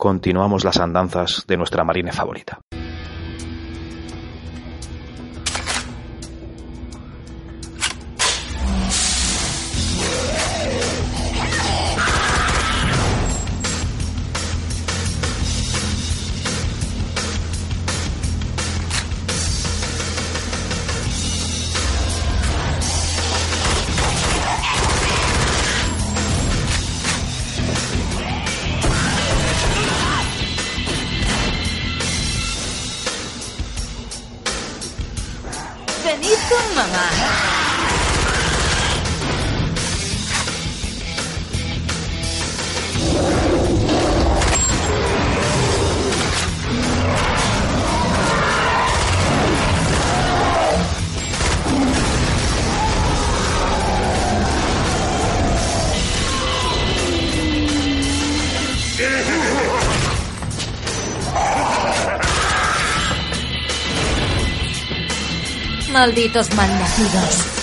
Continuamos las andanzas de nuestra marina favorita. Malditos malnacidos.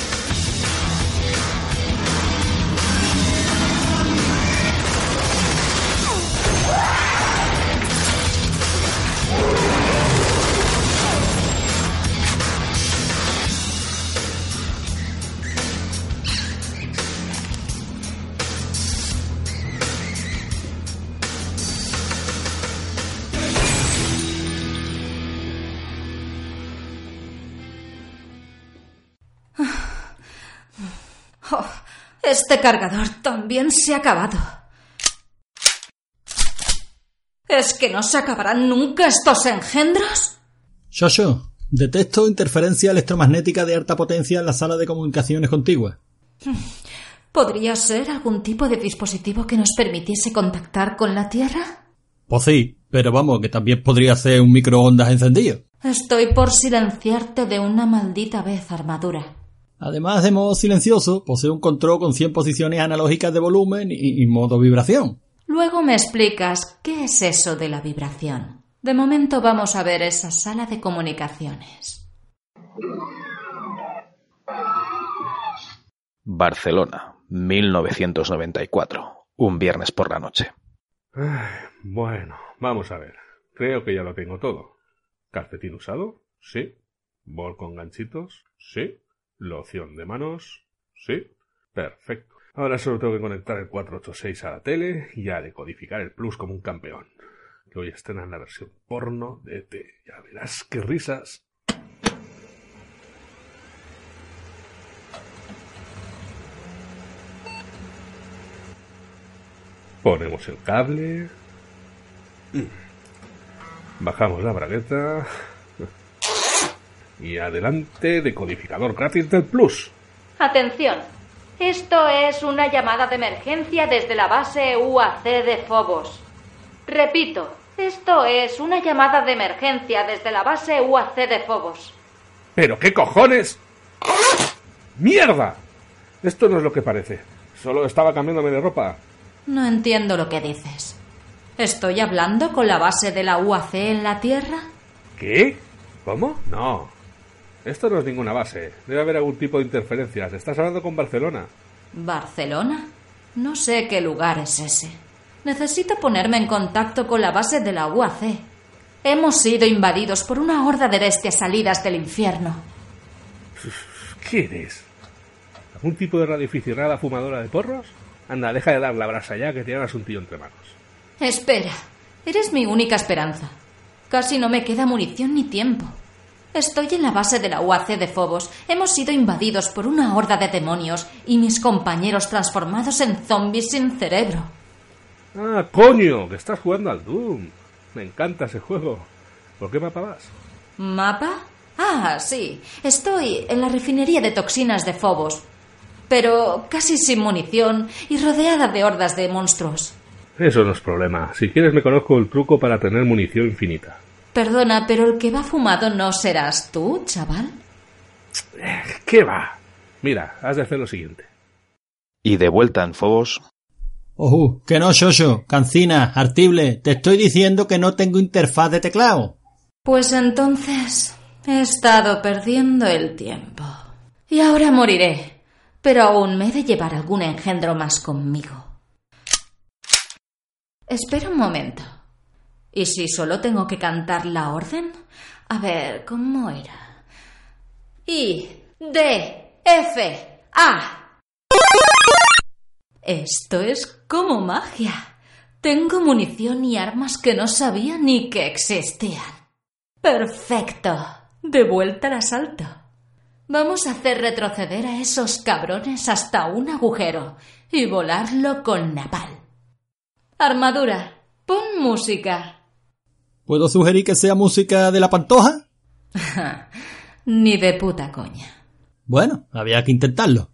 Este cargador también se ha acabado. ¿Es que no se acabarán nunca estos engendros? Shosho, detecto interferencia electromagnética de alta potencia en la sala de comunicaciones contigua. ¿Podría ser algún tipo de dispositivo que nos permitiese contactar con la Tierra? Pues sí, pero vamos, que también podría ser un microondas encendido. Estoy por silenciarte de una maldita vez, armadura. Además de modo silencioso, posee un control con 100 posiciones analógicas de volumen y, y modo vibración. Luego me explicas qué es eso de la vibración. De momento vamos a ver esa sala de comunicaciones. Barcelona, 1994. Un viernes por la noche. Bueno, vamos a ver. Creo que ya lo tengo todo. ¿Calcetín usado? Sí. ¿Bol con ganchitos? Sí. ¿Loción de manos? Sí. Perfecto. Ahora solo tengo que conectar el 486 a la tele y a decodificar el plus como un campeón. Que hoy estrenan la versión porno de ET. Ya verás qué risas. Ponemos el cable. Bajamos la bragueta. Y adelante, decodificador gratis del Plus. Atención. Esto es una llamada de emergencia desde la base UAC de Phobos. Repito, esto es una llamada de emergencia desde la base UAC de Phobos. ¿Pero qué cojones? ¡Mierda! Esto no es lo que parece. Solo estaba cambiándome de ropa. No entiendo lo que dices. ¿Estoy hablando con la base de la UAC en la Tierra? ¿Qué? ¿Cómo? No. Esto no es ninguna base. Debe haber algún tipo de interferencias. Estás hablando con Barcelona. ¿Barcelona? No sé qué lugar es ese. Necesito ponerme en contacto con la base de la UAC. Hemos sido invadidos por una horda de bestias salidas del infierno. ¿Qué eres? ¿Algún tipo de radioaficionada fumadora de porros? Anda, deja de dar la brasa ya que tienes un tío entre manos. Espera, eres mi única esperanza. Casi no me queda munición ni tiempo. Estoy en la base de la UAC de Phobos. Hemos sido invadidos por una horda de demonios y mis compañeros transformados en zombies sin cerebro. Ah, coño, que estás jugando al Doom. Me encanta ese juego. ¿Por qué mapa vas? ¿Mapa? Ah, sí. Estoy en la refinería de toxinas de Phobos. Pero casi sin munición y rodeada de hordas de monstruos. Eso no es problema. Si quieres me conozco el truco para tener munición infinita. Perdona, pero el que va fumado no serás tú, chaval. ¿Qué va? Mira, has de hacer lo siguiente. Y de vuelta en Fobos, Ojo, que no, Shosho, cancina, artible, te estoy diciendo que no tengo interfaz de teclado. Pues entonces he estado perdiendo el tiempo. Y ahora moriré. Pero aún me he de llevar algún engendro más conmigo. Espera un momento. ¿Y si solo tengo que cantar la orden? A ver, ¿cómo era? I, D, F, A. Esto es como magia. Tengo munición y armas que no sabía ni que existían. Perfecto. De vuelta al asalto. Vamos a hacer retroceder a esos cabrones hasta un agujero y volarlo con napal. Armadura, pon música. ¿Puedo sugerir que sea música de la pantoja? Ni de puta coña. Bueno, había que intentarlo.